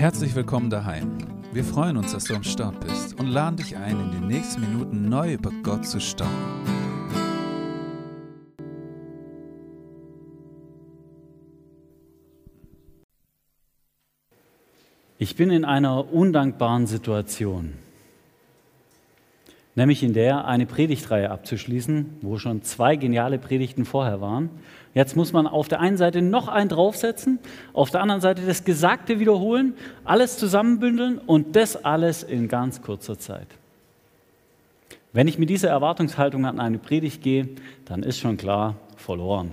Herzlich willkommen daheim. Wir freuen uns, dass du am Start bist und laden dich ein, in den nächsten Minuten neu über Gott zu staunen. Ich bin in einer undankbaren Situation, nämlich in der eine Predigtreihe abzuschließen, wo schon zwei geniale Predigten vorher waren. Jetzt muss man auf der einen Seite noch einen draufsetzen, auf der anderen Seite das Gesagte wiederholen, alles zusammenbündeln und das alles in ganz kurzer Zeit. Wenn ich mit dieser Erwartungshaltung an eine Predigt gehe, dann ist schon klar verloren.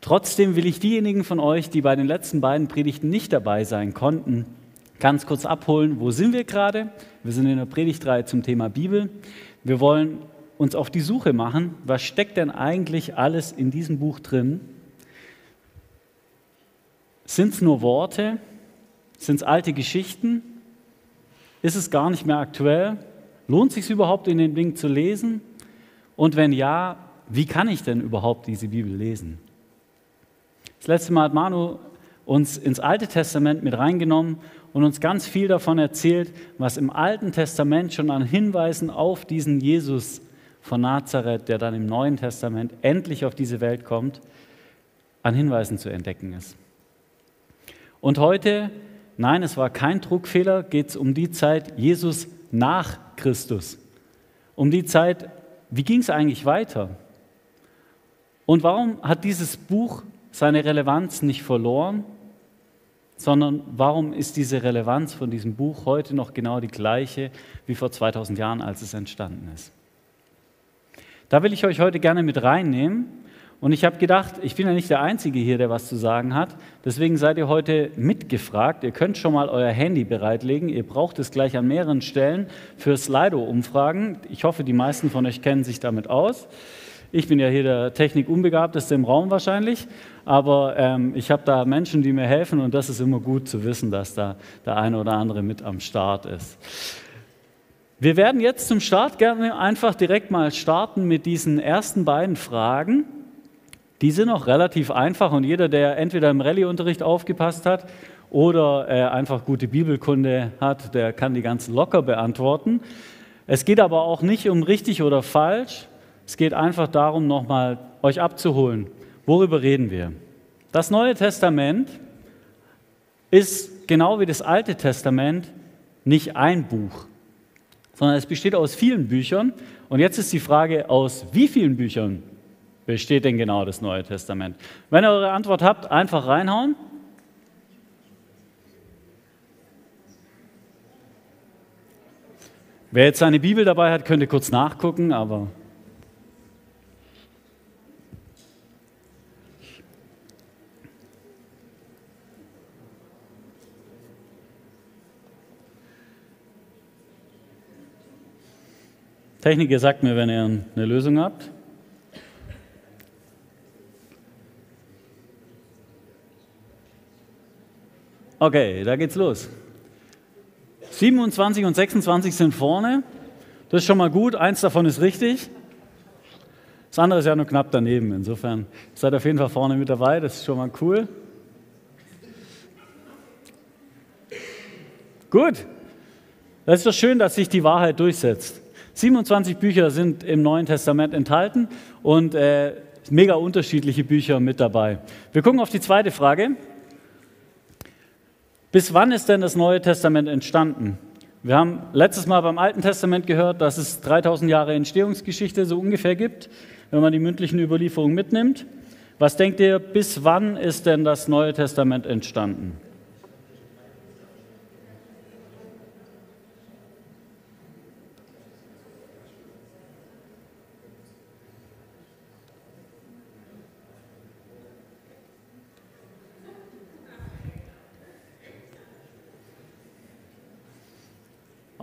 Trotzdem will ich diejenigen von euch, die bei den letzten beiden Predigten nicht dabei sein konnten, ganz kurz abholen. Wo sind wir gerade? Wir sind in der Predigtreihe zum Thema Bibel. Wir wollen uns auf die Suche machen, was steckt denn eigentlich alles in diesem Buch drin? Sind es nur Worte? Sind es alte Geschichten? Ist es gar nicht mehr aktuell? Lohnt sich überhaupt in den Ding zu lesen? Und wenn ja, wie kann ich denn überhaupt diese Bibel lesen? Das letzte Mal hat Manu uns ins Alte Testament mit reingenommen und uns ganz viel davon erzählt, was im Alten Testament schon an Hinweisen auf diesen Jesus von Nazareth, der dann im Neuen Testament endlich auf diese Welt kommt, an Hinweisen zu entdecken ist. Und heute, nein, es war kein Druckfehler, geht es um die Zeit Jesus nach Christus. Um die Zeit, wie ging es eigentlich weiter? Und warum hat dieses Buch seine Relevanz nicht verloren, sondern warum ist diese Relevanz von diesem Buch heute noch genau die gleiche wie vor 2000 Jahren, als es entstanden ist? Da will ich euch heute gerne mit reinnehmen. Und ich habe gedacht, ich bin ja nicht der Einzige hier, der was zu sagen hat. Deswegen seid ihr heute mitgefragt. Ihr könnt schon mal euer Handy bereitlegen. Ihr braucht es gleich an mehreren Stellen für Slido-Umfragen. Ich hoffe, die meisten von euch kennen sich damit aus. Ich bin ja hier der Technik unbegabteste im Raum wahrscheinlich, aber ähm, ich habe da Menschen, die mir helfen und das ist immer gut zu wissen, dass da der eine oder andere mit am Start ist. Wir werden jetzt zum Start gerne einfach direkt mal starten mit diesen ersten beiden Fragen. Die sind auch relativ einfach und jeder, der entweder im Rallye-Unterricht aufgepasst hat oder äh, einfach gute Bibelkunde hat, der kann die ganz locker beantworten. Es geht aber auch nicht um richtig oder falsch, es geht einfach darum, nochmal euch abzuholen. Worüber reden wir? Das Neue Testament ist genau wie das Alte Testament nicht ein Buch, sondern es besteht aus vielen Büchern. Und jetzt ist die Frage, aus wie vielen Büchern besteht denn genau das Neue Testament? Wenn ihr eure Antwort habt, einfach reinhauen. Wer jetzt seine Bibel dabei hat, könnte kurz nachgucken, aber Techniker sagt mir, wenn ihr eine Lösung habt. Okay, da geht's los. 27 und 26 sind vorne. Das ist schon mal gut. Eins davon ist richtig. Das andere ist ja nur knapp daneben. Insofern seid ihr auf jeden Fall vorne mit dabei. Das ist schon mal cool. Gut. Das ist doch schön, dass sich die Wahrheit durchsetzt. 27 Bücher sind im Neuen Testament enthalten und äh, mega unterschiedliche Bücher mit dabei. Wir gucken auf die zweite Frage. Bis wann ist denn das Neue Testament entstanden? Wir haben letztes Mal beim Alten Testament gehört, dass es 3000 Jahre Entstehungsgeschichte so ungefähr gibt, wenn man die mündlichen Überlieferungen mitnimmt. Was denkt ihr, bis wann ist denn das Neue Testament entstanden?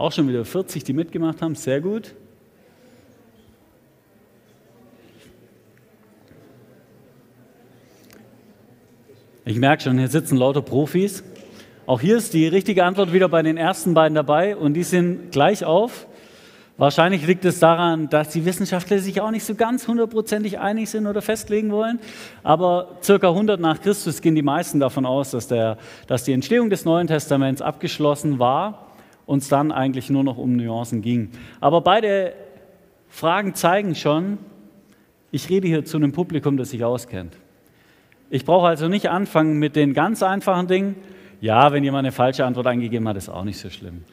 Auch schon wieder 40, die mitgemacht haben, sehr gut. Ich merke schon, hier sitzen lauter Profis. Auch hier ist die richtige Antwort wieder bei den ersten beiden dabei und die sind gleich auf. Wahrscheinlich liegt es daran, dass die Wissenschaftler sich auch nicht so ganz hundertprozentig einig sind oder festlegen wollen. Aber circa 100 nach Christus gehen die meisten davon aus, dass, der, dass die Entstehung des Neuen Testaments abgeschlossen war und es dann eigentlich nur noch um Nuancen ging. Aber beide Fragen zeigen schon, ich rede hier zu einem Publikum, das sich auskennt. Ich brauche also nicht anfangen mit den ganz einfachen Dingen. Ja, wenn jemand eine falsche Antwort eingegeben hat, ist auch nicht so schlimm.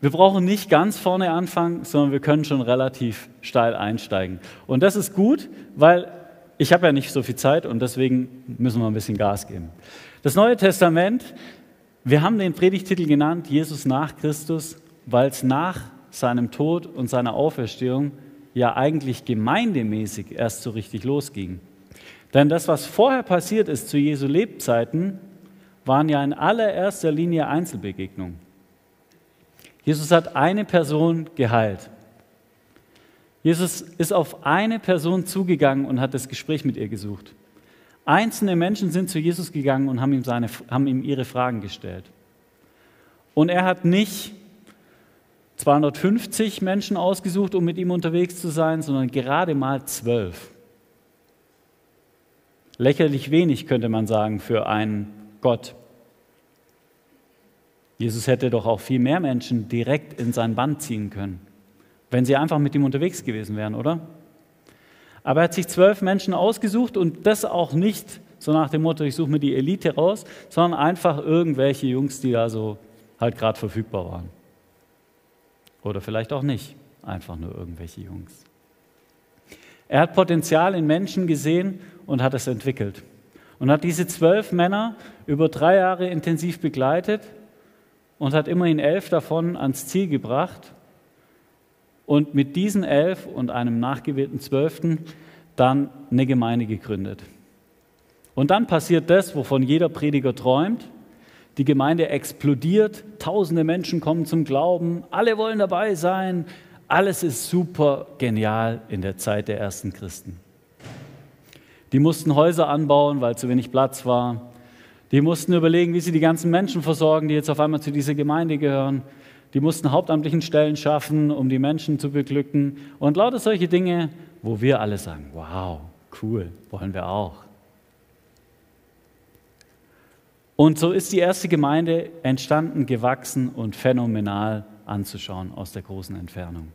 Wir brauchen nicht ganz vorne anfangen, sondern wir können schon relativ steil einsteigen. Und das ist gut, weil ich habe ja nicht so viel Zeit und deswegen müssen wir ein bisschen Gas geben. Das Neue Testament, wir haben den Predigtitel genannt, Jesus nach Christus, weil es nach seinem Tod und seiner Auferstehung ja eigentlich gemeindemäßig erst so richtig losging. Denn das, was vorher passiert ist zu Jesu Lebzeiten, waren ja in allererster Linie Einzelbegegnungen. Jesus hat eine Person geheilt. Jesus ist auf eine Person zugegangen und hat das Gespräch mit ihr gesucht. Einzelne Menschen sind zu Jesus gegangen und haben ihm, seine, haben ihm ihre Fragen gestellt. Und er hat nicht 250 Menschen ausgesucht, um mit ihm unterwegs zu sein, sondern gerade mal zwölf. Lächerlich wenig könnte man sagen für einen Gott. Jesus hätte doch auch viel mehr Menschen direkt in sein Band ziehen können, wenn sie einfach mit ihm unterwegs gewesen wären, oder? Aber er hat sich zwölf Menschen ausgesucht und das auch nicht so nach dem Motto, ich suche mir die Elite raus, sondern einfach irgendwelche Jungs, die da so halt gerade verfügbar waren. Oder vielleicht auch nicht, einfach nur irgendwelche Jungs. Er hat Potenzial in Menschen gesehen und hat es entwickelt. Und hat diese zwölf Männer über drei Jahre intensiv begleitet und hat immerhin elf davon ans Ziel gebracht und mit diesen elf und einem nachgewählten Zwölften dann eine Gemeinde gegründet. Und dann passiert das, wovon jeder Prediger träumt. Die Gemeinde explodiert, tausende Menschen kommen zum Glauben, alle wollen dabei sein, alles ist super genial in der Zeit der ersten Christen. Die mussten Häuser anbauen, weil zu wenig Platz war. Die mussten überlegen, wie sie die ganzen Menschen versorgen, die jetzt auf einmal zu dieser Gemeinde gehören. Die mussten hauptamtlichen Stellen schaffen, um die Menschen zu beglücken. Und lauter solche Dinge, wo wir alle sagen, wow, cool, wollen wir auch. Und so ist die erste Gemeinde entstanden, gewachsen und phänomenal anzuschauen aus der großen Entfernung.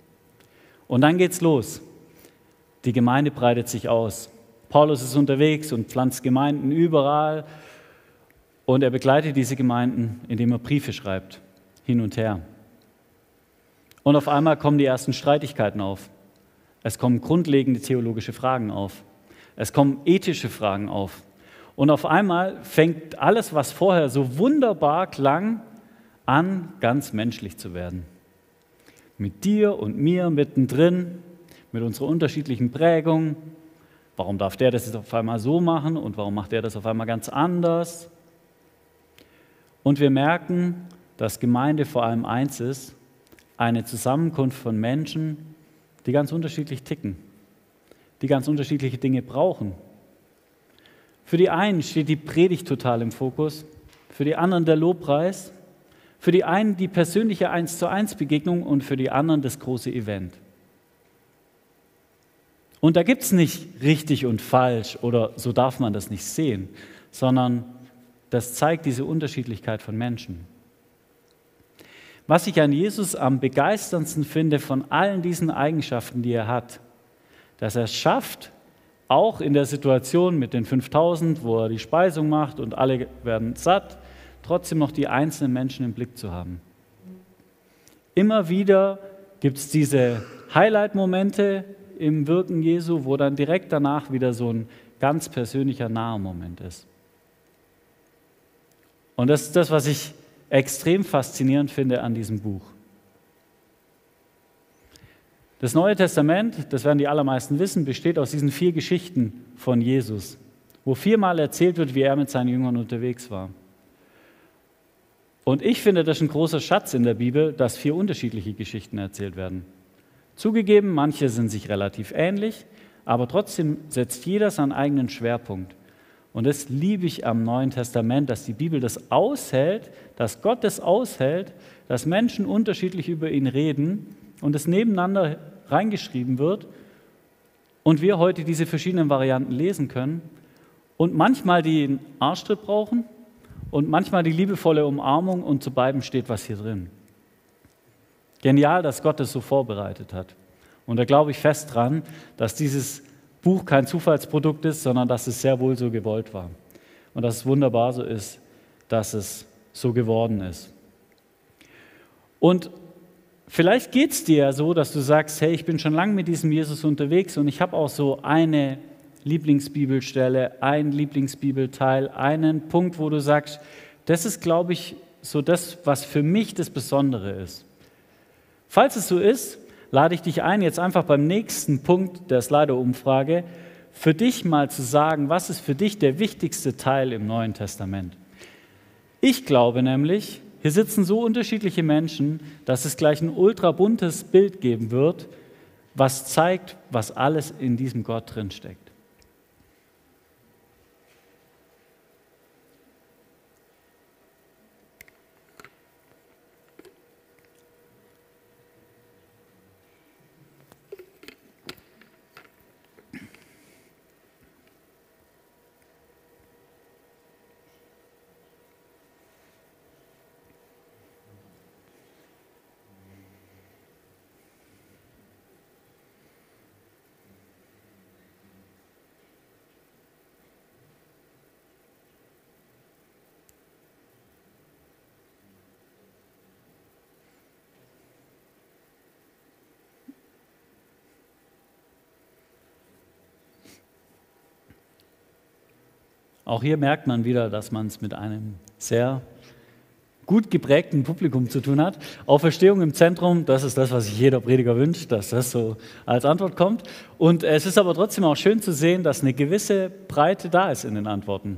Und dann geht's los. Die Gemeinde breitet sich aus. Paulus ist unterwegs und pflanzt Gemeinden überall und er begleitet diese Gemeinden, indem er Briefe schreibt, hin und her. Und auf einmal kommen die ersten Streitigkeiten auf. Es kommen grundlegende theologische Fragen auf. Es kommen ethische Fragen auf. Und auf einmal fängt alles, was vorher so wunderbar klang, an, ganz menschlich zu werden. Mit dir und mir mittendrin, mit unserer unterschiedlichen Prägung. Warum darf der das jetzt auf einmal so machen und warum macht der das auf einmal ganz anders? Und wir merken, dass Gemeinde vor allem eins ist, eine Zusammenkunft von Menschen, die ganz unterschiedlich ticken, die ganz unterschiedliche Dinge brauchen. Für die einen steht die Predigt total im Fokus, für die anderen der Lobpreis, für die einen die persönliche Eins zu eins Begegnung und für die anderen das große Event. Und da gibt es nicht richtig und falsch oder so darf man das nicht sehen, sondern das zeigt diese Unterschiedlichkeit von Menschen. Was ich an Jesus am begeisterndsten finde von allen diesen Eigenschaften, die er hat, dass er es schafft, auch in der Situation mit den 5000, wo er die Speisung macht und alle werden satt, trotzdem noch die einzelnen Menschen im Blick zu haben. Immer wieder gibt es diese Highlight-Momente im Wirken Jesu, wo dann direkt danach wieder so ein ganz persönlicher naher Moment ist. Und das ist das, was ich extrem faszinierend finde an diesem Buch. Das Neue Testament, das werden die allermeisten wissen, besteht aus diesen vier Geschichten von Jesus, wo viermal erzählt wird, wie er mit seinen Jüngern unterwegs war. Und ich finde das ein großer Schatz in der Bibel, dass vier unterschiedliche Geschichten erzählt werden. Zugegeben, manche sind sich relativ ähnlich, aber trotzdem setzt jeder seinen eigenen Schwerpunkt. Und das liebe ich am Neuen Testament, dass die Bibel das aushält, dass Gott das aushält, dass Menschen unterschiedlich über ihn reden und es nebeneinander reingeschrieben wird und wir heute diese verschiedenen Varianten lesen können und manchmal den Arschtritt brauchen und manchmal die liebevolle Umarmung und zu beiden steht was hier drin. Genial, dass Gott es so vorbereitet hat. Und da glaube ich fest dran, dass dieses Buch kein Zufallsprodukt ist, sondern dass es sehr wohl so gewollt war. Und dass es wunderbar so ist, dass es so geworden ist. Und vielleicht geht es dir ja so, dass du sagst, hey, ich bin schon lange mit diesem Jesus unterwegs und ich habe auch so eine Lieblingsbibelstelle, ein Lieblingsbibelteil, einen Punkt, wo du sagst, das ist, glaube ich, so das, was für mich das Besondere ist. Falls es so ist, lade ich dich ein, jetzt einfach beim nächsten Punkt der Slido-Umfrage für dich mal zu sagen, was ist für dich der wichtigste Teil im Neuen Testament. Ich glaube nämlich, hier sitzen so unterschiedliche Menschen, dass es gleich ein ultra buntes Bild geben wird, was zeigt, was alles in diesem Gott drinsteckt. Auch hier merkt man wieder, dass man es mit einem sehr gut geprägten Publikum zu tun hat. Auferstehung im Zentrum, das ist das, was sich jeder Prediger wünscht, dass das so als Antwort kommt. Und es ist aber trotzdem auch schön zu sehen, dass eine gewisse Breite da ist in den Antworten.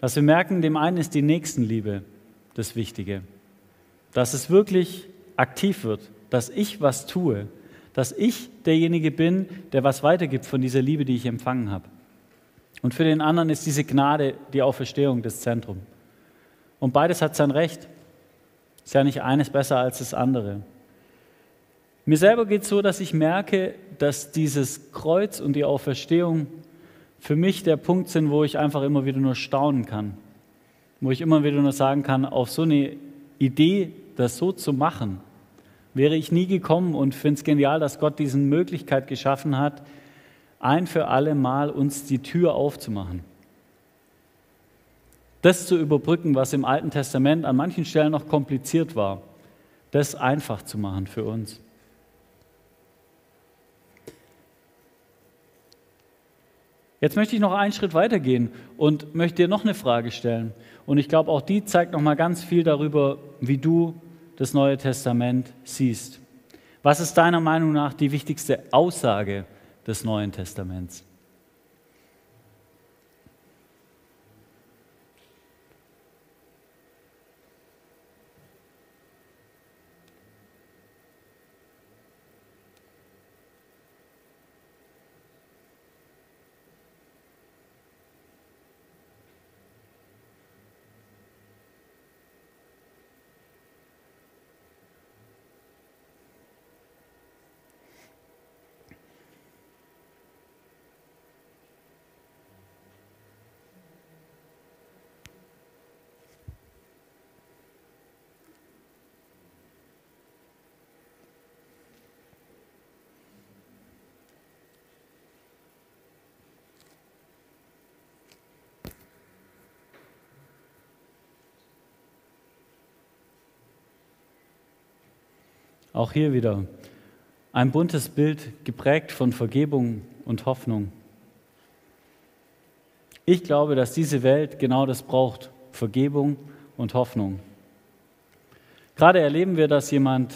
Dass wir merken, dem einen ist die Nächstenliebe das Wichtige. Dass es wirklich aktiv wird, dass ich was tue, dass ich derjenige bin, der was weitergibt von dieser Liebe, die ich empfangen habe. Und für den anderen ist diese Gnade die Auferstehung des Zentrum. Und beides hat sein Recht. Ist ja nicht eines besser als das andere. Mir selber geht es so, dass ich merke, dass dieses Kreuz und die Auferstehung für mich der Punkt sind, wo ich einfach immer wieder nur staunen kann. Wo ich immer wieder nur sagen kann, auf so eine Idee, das so zu machen, wäre ich nie gekommen und finde es genial, dass Gott diese Möglichkeit geschaffen hat, ein für alle Mal uns die Tür aufzumachen. Das zu überbrücken, was im Alten Testament an manchen Stellen noch kompliziert war, das einfach zu machen für uns. Jetzt möchte ich noch einen Schritt weitergehen und möchte dir noch eine Frage stellen. Und ich glaube, auch die zeigt noch mal ganz viel darüber, wie du das Neue Testament siehst. Was ist deiner Meinung nach die wichtigste Aussage des Neuen Testaments. Auch hier wieder ein buntes Bild geprägt von Vergebung und Hoffnung. Ich glaube, dass diese Welt genau das braucht, Vergebung und Hoffnung. Gerade erleben wir, dass jemand,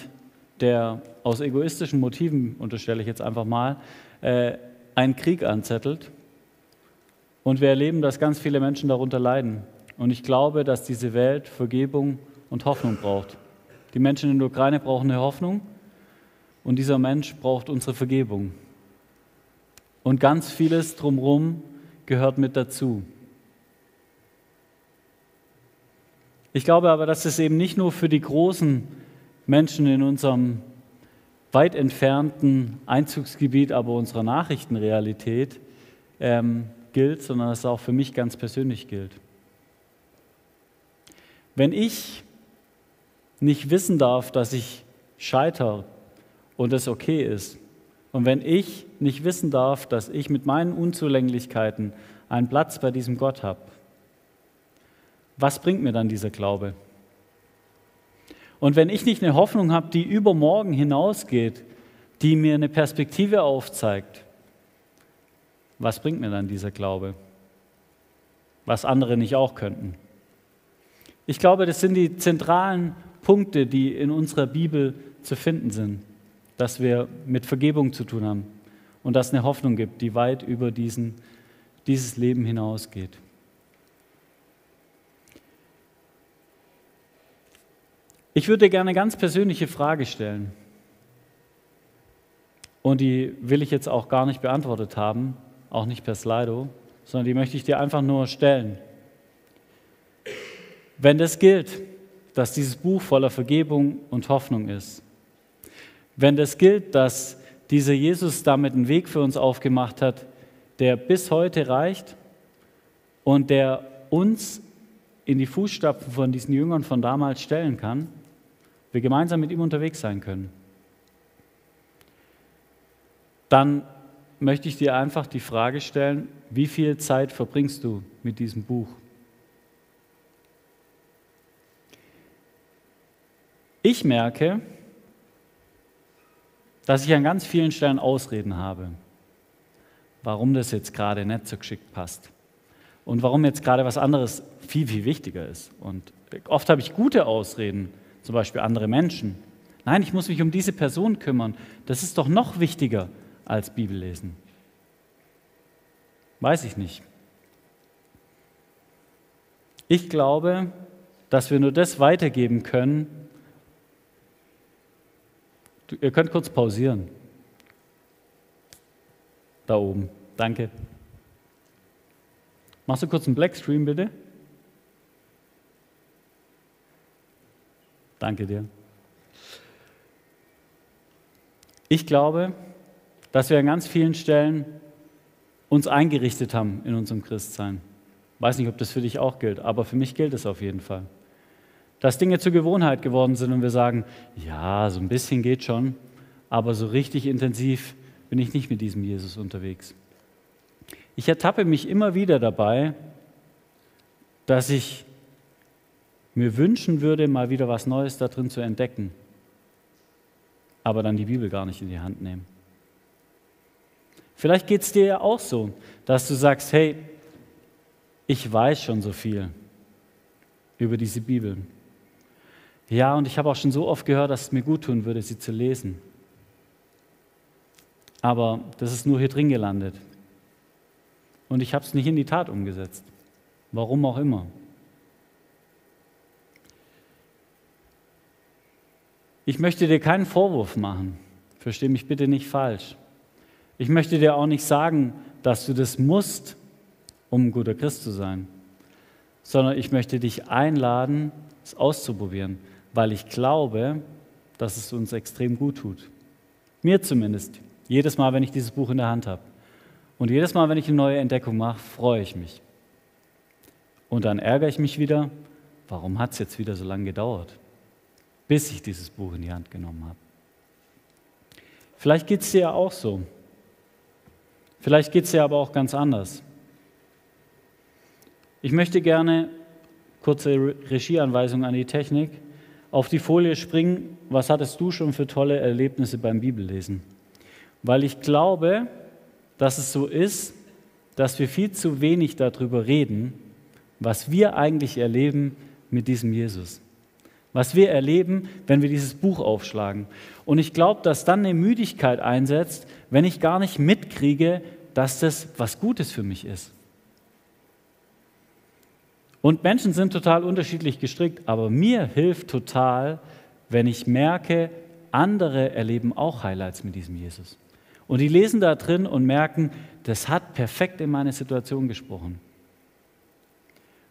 der aus egoistischen Motiven, unterstelle ich jetzt einfach mal, äh, einen Krieg anzettelt. Und wir erleben, dass ganz viele Menschen darunter leiden. Und ich glaube, dass diese Welt Vergebung und Hoffnung braucht. Die Menschen in der Ukraine brauchen eine Hoffnung. Und dieser Mensch braucht unsere Ich glaube aber, dass es eben nicht nur für die großen Menschen in unserem weit entfernten Einzugsgebiet, aber unserer Nachrichtenrealität ähm, gilt, sondern dass es auch für mich ganz persönlich gilt. Wenn ich nicht wissen darf, dass ich scheitere und es okay ist, und wenn ich nicht wissen darf, dass ich mit meinen Unzulänglichkeiten einen Platz bei diesem Gott habe, was bringt mir dann dieser Glaube? Und wenn ich nicht eine Hoffnung habe, die über morgen hinausgeht, die mir eine Perspektive aufzeigt, was bringt mir dann dieser Glaube? Was andere nicht auch könnten. Ich glaube, das sind die zentralen Punkte, die in unserer Bibel zu finden sind, dass wir mit Vergebung zu tun haben und dass es eine Hoffnung gibt, die weit über diesen, dieses Leben hinausgeht. Ich würde gerne eine ganz persönliche Frage stellen. Und die will ich jetzt auch gar nicht beantwortet haben, auch nicht per Slido, sondern die möchte ich dir einfach nur stellen. Wenn das gilt, dass dieses Buch voller Vergebung und Hoffnung ist, wenn das gilt, dass dieser Jesus damit einen Weg für uns aufgemacht hat, der bis heute reicht und der uns in die Fußstapfen von diesen Jüngern von damals stellen kann, wir gemeinsam mit ihm unterwegs sein können, dann möchte ich dir einfach die Frage stellen, wie viel Zeit verbringst du mit diesem Buch? Ich merke, dass ich an ganz vielen Stellen Ausreden habe, warum das jetzt gerade nicht so geschickt passt und warum jetzt gerade was anderes viel, viel wichtiger ist. Und oft habe ich gute Ausreden, zum Beispiel andere Menschen. Nein, ich muss mich um diese Person kümmern. Das ist doch noch wichtiger als Bibellesen. Weiß ich nicht. Ich glaube, dass wir nur das weitergeben können. Ihr könnt kurz pausieren. Da oben. Danke. Machst du kurz einen Blackstream bitte? Danke dir. Ich glaube, dass wir an ganz vielen Stellen uns eingerichtet haben in unserem Christsein. Ich weiß nicht, ob das für dich auch gilt, aber für mich gilt es auf jeden Fall. Dass Dinge zur Gewohnheit geworden sind und wir sagen, ja, so ein bisschen geht schon, aber so richtig intensiv bin ich nicht mit diesem Jesus unterwegs. Ich ertappe mich immer wieder dabei, dass ich mir wünschen würde, mal wieder was Neues da drin zu entdecken, aber dann die Bibel gar nicht in die Hand nehmen. Vielleicht geht es dir ja auch so, dass du sagst, hey, ich weiß schon so viel über diese Bibel. Ja, und ich habe auch schon so oft gehört, dass es mir gut tun würde, sie zu lesen. Aber das ist nur hier drin gelandet. Und ich habe es nicht in die Tat umgesetzt. Warum auch immer. Ich möchte dir keinen Vorwurf machen. Versteh mich bitte nicht falsch. Ich möchte dir auch nicht sagen, dass du das musst, um ein guter Christ zu sein, sondern ich möchte dich einladen, es auszuprobieren, weil ich glaube, dass es uns extrem gut tut. Mir zumindest. Jedes Mal, wenn ich dieses Buch in der Hand habe. Und jedes Mal, wenn ich eine neue Entdeckung mache, freue ich mich. Und dann ärgere ich mich wieder, warum hat es jetzt wieder so lange gedauert? bis ich dieses Buch in die Hand genommen habe. Vielleicht geht es dir ja auch so. Vielleicht geht es dir aber auch ganz anders. Ich möchte gerne, kurze Regieanweisung an die Technik, auf die Folie springen, was hattest du schon für tolle Erlebnisse beim Bibellesen? Weil ich glaube, dass es so ist, dass wir viel zu wenig darüber reden, was wir eigentlich erleben mit diesem Jesus was wir erleben, wenn wir dieses Buch aufschlagen. Und ich glaube, dass dann eine Müdigkeit einsetzt, wenn ich gar nicht mitkriege, dass das was Gutes für mich ist. Und Menschen sind total unterschiedlich gestrickt, aber mir hilft total, wenn ich merke, andere erleben auch Highlights mit diesem Jesus. Und die lesen da drin und merken, das hat perfekt in meine Situation gesprochen.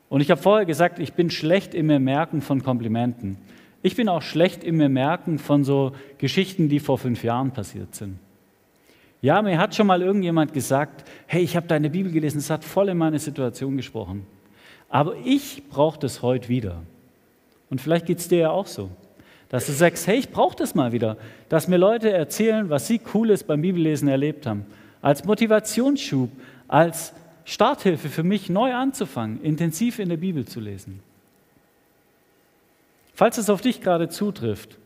Und ich habe vorher gesagt, ich bin schlecht im Merken von Komplimenten. Ich bin auch schlecht im Merken von so Geschichten, die vor fünf Jahren passiert sind. Ja, mir hat schon mal irgendjemand gesagt, hey, ich habe deine Bibel gelesen, es hat voll in meine Situation gesprochen. Aber ich brauche das heute wieder. Und vielleicht geht es dir ja auch so, dass du sagst, hey, ich brauche das mal wieder, dass mir Leute erzählen, was sie Cooles beim Bibellesen erlebt haben. Als Motivationsschub, als Starthilfe für mich, neu anzufangen, intensiv in der Bibel zu lesen. Falls es auf dich gerade zutrifft,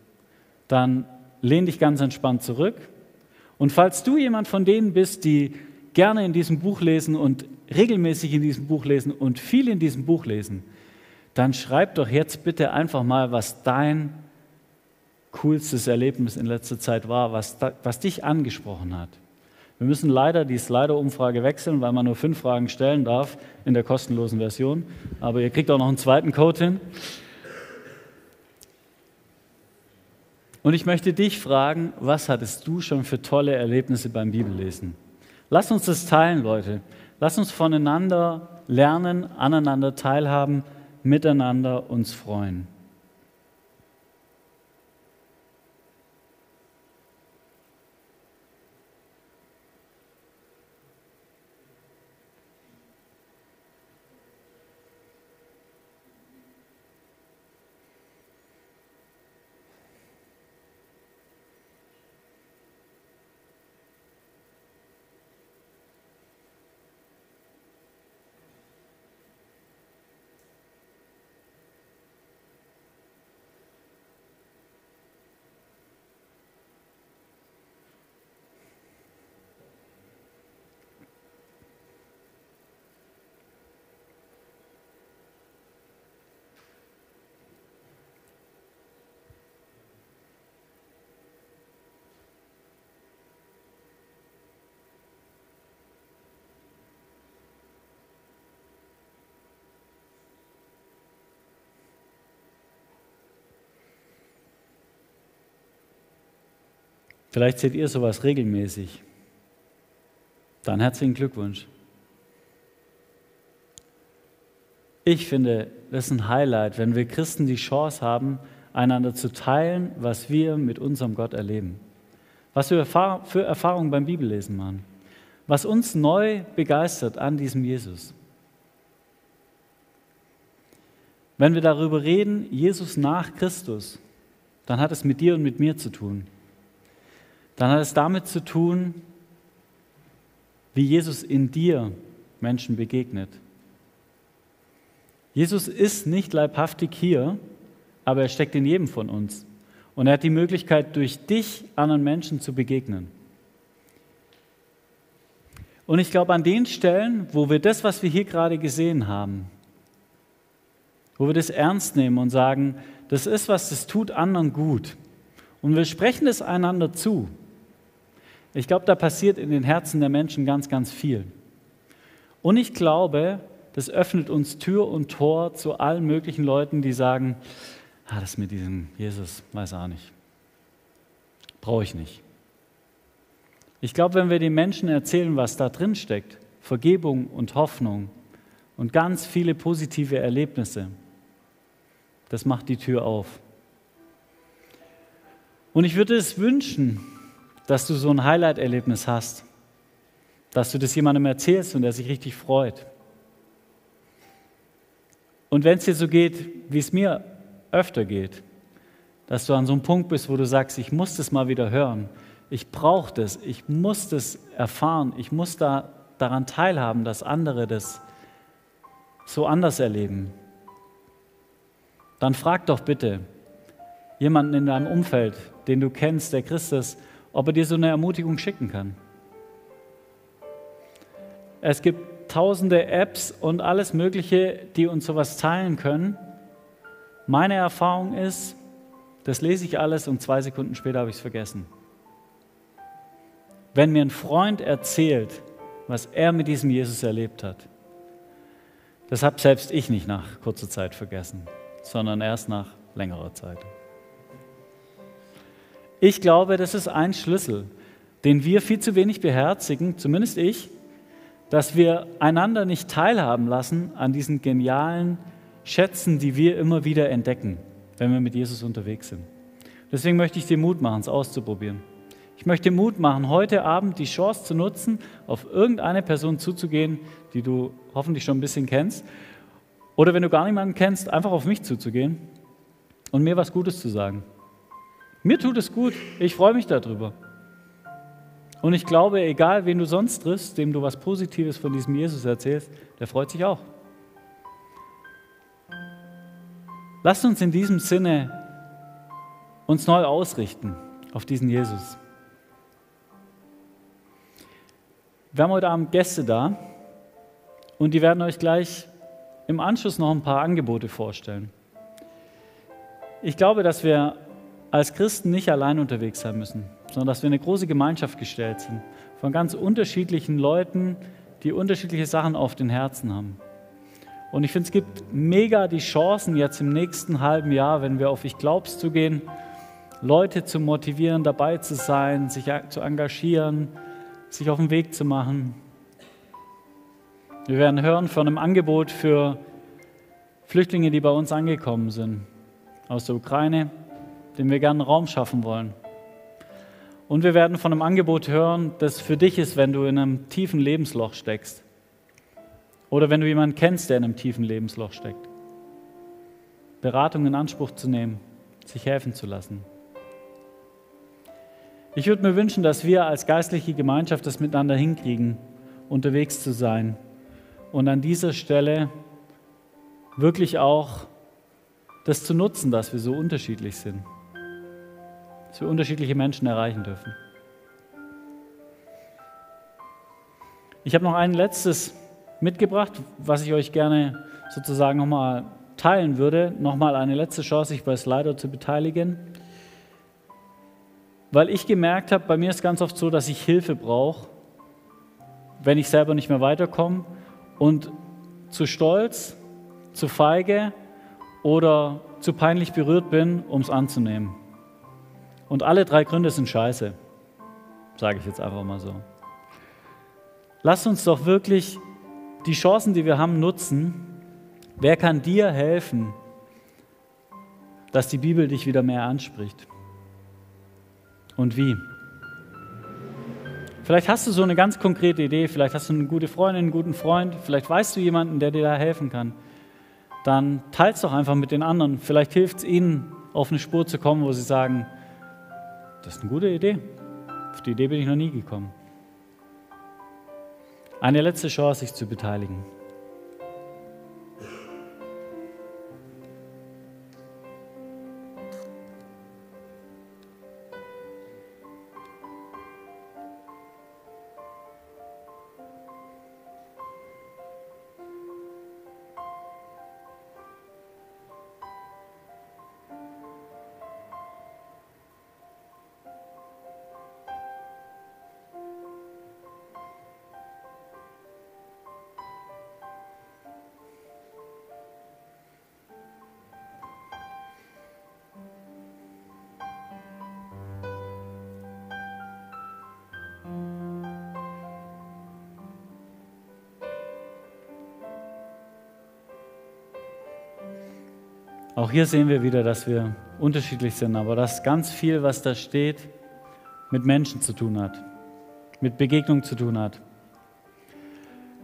dann lehn dich ganz entspannt zurück. Und falls du jemand von denen bist, die gerne in diesem Buch lesen und regelmäßig in diesem Buch lesen und viel in diesem Buch lesen, dann schreib doch jetzt bitte einfach mal, was dein coolstes Erlebnis in letzter Zeit war, was, was dich angesprochen hat. Wir müssen leider die Slider-Umfrage wechseln, weil man nur fünf Fragen stellen darf in der kostenlosen Version. Aber ihr kriegt auch noch einen zweiten Code hin. Und ich möchte dich fragen, was hattest du schon für tolle Erlebnisse beim Bibellesen? Lass uns das teilen, Leute. Lass uns voneinander lernen, aneinander teilhaben, miteinander uns freuen. Vielleicht seht ihr sowas regelmäßig. Dann herzlichen Glückwunsch. Ich finde, das ist ein Highlight, wenn wir Christen die Chance haben, einander zu teilen, was wir mit unserem Gott erleben. Was wir für Erfahrungen beim Bibellesen machen. Was uns neu begeistert an diesem Jesus. Wenn wir darüber reden, Jesus nach Christus, dann hat es mit dir und mit mir zu tun dann hat es damit zu tun, wie Jesus in dir Menschen begegnet. Jesus ist nicht leibhaftig hier, aber er steckt in jedem von uns. Und er hat die Möglichkeit, durch dich anderen Menschen zu begegnen. Und ich glaube, an den Stellen, wo wir das, was wir hier gerade gesehen haben, wo wir das ernst nehmen und sagen, das ist was, das tut anderen gut. Und wir sprechen es einander zu. Ich glaube, da passiert in den Herzen der Menschen ganz, ganz viel. Und ich glaube, das öffnet uns Tür und Tor zu allen möglichen Leuten, die sagen, ah, das mit diesem Jesus, weiß auch nicht. Brauche ich nicht. Ich glaube, wenn wir den Menschen erzählen, was da drin steckt, Vergebung und Hoffnung und ganz viele positive Erlebnisse, das macht die Tür auf. Und ich würde es wünschen, dass du so ein Highlight-Erlebnis hast, dass du das jemandem erzählst und er sich richtig freut. Und wenn es dir so geht, wie es mir öfter geht, dass du an so einem Punkt bist, wo du sagst, ich muss das mal wieder hören, ich brauche das, ich muss das erfahren, ich muss da daran teilhaben, dass andere das so anders erleben, dann frag doch bitte jemanden in deinem Umfeld, den du kennst, der Christus ob er dir so eine Ermutigung schicken kann. Es gibt tausende Apps und alles Mögliche, die uns sowas teilen können. Meine Erfahrung ist, das lese ich alles und zwei Sekunden später habe ich es vergessen. Wenn mir ein Freund erzählt, was er mit diesem Jesus erlebt hat, das habe selbst ich nicht nach kurzer Zeit vergessen, sondern erst nach längerer Zeit. Ich glaube, das ist ein Schlüssel, den wir viel zu wenig beherzigen, zumindest ich, dass wir einander nicht teilhaben lassen an diesen genialen Schätzen, die wir immer wieder entdecken, wenn wir mit Jesus unterwegs sind. Deswegen möchte ich dir Mut machen, es auszuprobieren. Ich möchte Mut machen, heute Abend die Chance zu nutzen, auf irgendeine Person zuzugehen, die du hoffentlich schon ein bisschen kennst. Oder wenn du gar niemanden kennst, einfach auf mich zuzugehen und mir was Gutes zu sagen. Mir tut es gut. Ich freue mich darüber. Und ich glaube, egal wen du sonst triffst, dem du was Positives von diesem Jesus erzählst, der freut sich auch. Lasst uns in diesem Sinne uns neu ausrichten auf diesen Jesus. Wir haben heute Abend Gäste da und die werden euch gleich im Anschluss noch ein paar Angebote vorstellen. Ich glaube, dass wir als Christen nicht allein unterwegs sein müssen, sondern dass wir eine große Gemeinschaft gestellt sind von ganz unterschiedlichen Leuten, die unterschiedliche Sachen auf den Herzen haben. Und ich finde, es gibt mega die Chancen jetzt im nächsten halben Jahr, wenn wir auf Ich Glaub's zu gehen, Leute zu motivieren, dabei zu sein, sich zu engagieren, sich auf den Weg zu machen. Wir werden hören von einem Angebot für Flüchtlinge, die bei uns angekommen sind, aus der Ukraine, dem wir gerne Raum schaffen wollen. Und wir werden von einem Angebot hören, das für dich ist, wenn du in einem tiefen Lebensloch steckst. Oder wenn du jemanden kennst, der in einem tiefen Lebensloch steckt. Beratung in Anspruch zu nehmen, sich helfen zu lassen. Ich würde mir wünschen, dass wir als geistliche Gemeinschaft das miteinander hinkriegen, unterwegs zu sein und an dieser Stelle wirklich auch das zu nutzen, dass wir so unterschiedlich sind dass wir unterschiedliche Menschen erreichen dürfen. Ich habe noch ein letztes mitgebracht, was ich euch gerne sozusagen nochmal teilen würde. Nochmal eine letzte Chance, sich bei Slido zu beteiligen. Weil ich gemerkt habe, bei mir ist ganz oft so, dass ich Hilfe brauche, wenn ich selber nicht mehr weiterkomme und zu stolz, zu feige oder zu peinlich berührt bin, um es anzunehmen. Und alle drei Gründe sind scheiße, sage ich jetzt einfach mal so. Lass uns doch wirklich die Chancen, die wir haben, nutzen. Wer kann dir helfen, dass die Bibel dich wieder mehr anspricht? Und wie? Vielleicht hast du so eine ganz konkrete Idee, vielleicht hast du eine gute Freundin, einen guten Freund, vielleicht weißt du jemanden, der dir da helfen kann. Dann teils doch einfach mit den anderen. Vielleicht hilft es ihnen, auf eine Spur zu kommen, wo sie sagen, das ist eine gute Idee. Auf die Idee bin ich noch nie gekommen. Eine letzte Chance, sich zu beteiligen. Auch hier sehen wir wieder, dass wir unterschiedlich sind, aber dass ganz viel, was da steht, mit Menschen zu tun hat, mit Begegnung zu tun hat.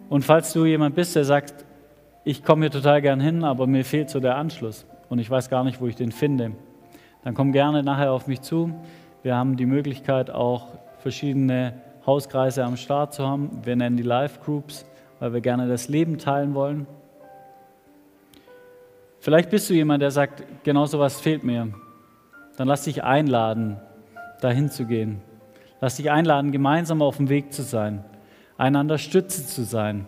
Und falls du jemand bist, der sagt, ich komme hier total gern hin, aber mir fehlt so der Anschluss und ich weiß gar nicht, wo ich den finde, dann komm gerne nachher auf mich zu. Wir haben die Möglichkeit, auch verschiedene Hauskreise am Start zu haben. Wir nennen die Live Groups, weil wir gerne das Leben teilen wollen. Vielleicht bist du jemand, der sagt, genau so was fehlt mir. Dann lass dich einladen, dahin zu gehen. Lass dich einladen, gemeinsam auf dem Weg zu sein, einander Stütze zu sein,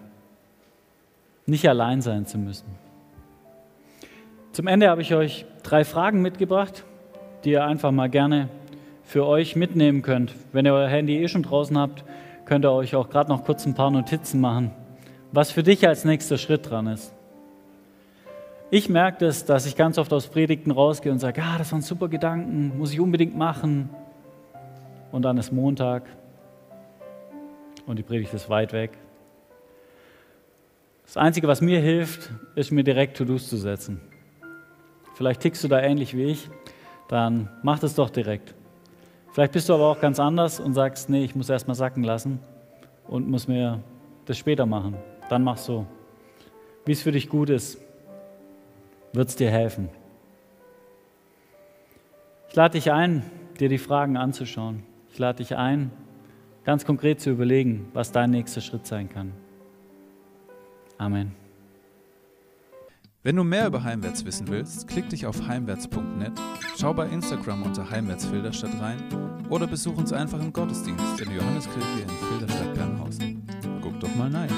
nicht allein sein zu müssen. Zum Ende habe ich euch drei Fragen mitgebracht, die ihr einfach mal gerne für euch mitnehmen könnt. Wenn ihr euer Handy eh schon draußen habt, könnt ihr euch auch gerade noch kurz ein paar Notizen machen, was für dich als nächster Schritt dran ist. Ich merke das, dass ich ganz oft aus Predigten rausgehe und sage, ah, das waren super Gedanken, muss ich unbedingt machen. Und dann ist Montag und die Predigt ist weit weg. Das Einzige, was mir hilft, ist mir direkt To-Dos zu setzen. Vielleicht tickst du da ähnlich wie ich, dann mach das doch direkt. Vielleicht bist du aber auch ganz anders und sagst, nee, ich muss erst mal sacken lassen und muss mir das später machen. Dann mach so. Wie es für dich gut ist, wird es dir helfen. Ich lade dich ein, dir die Fragen anzuschauen. Ich lade dich ein, ganz konkret zu überlegen, was dein nächster Schritt sein kann. Amen. Wenn du mehr über Heimwärts wissen willst, klick dich auf heimwärts.net, schau bei Instagram unter Heimwärts Filderstadt rein oder besuch uns einfach im Gottesdienst in der Johanneskirche in Filderstadt-Bernhausen. Guck doch mal rein.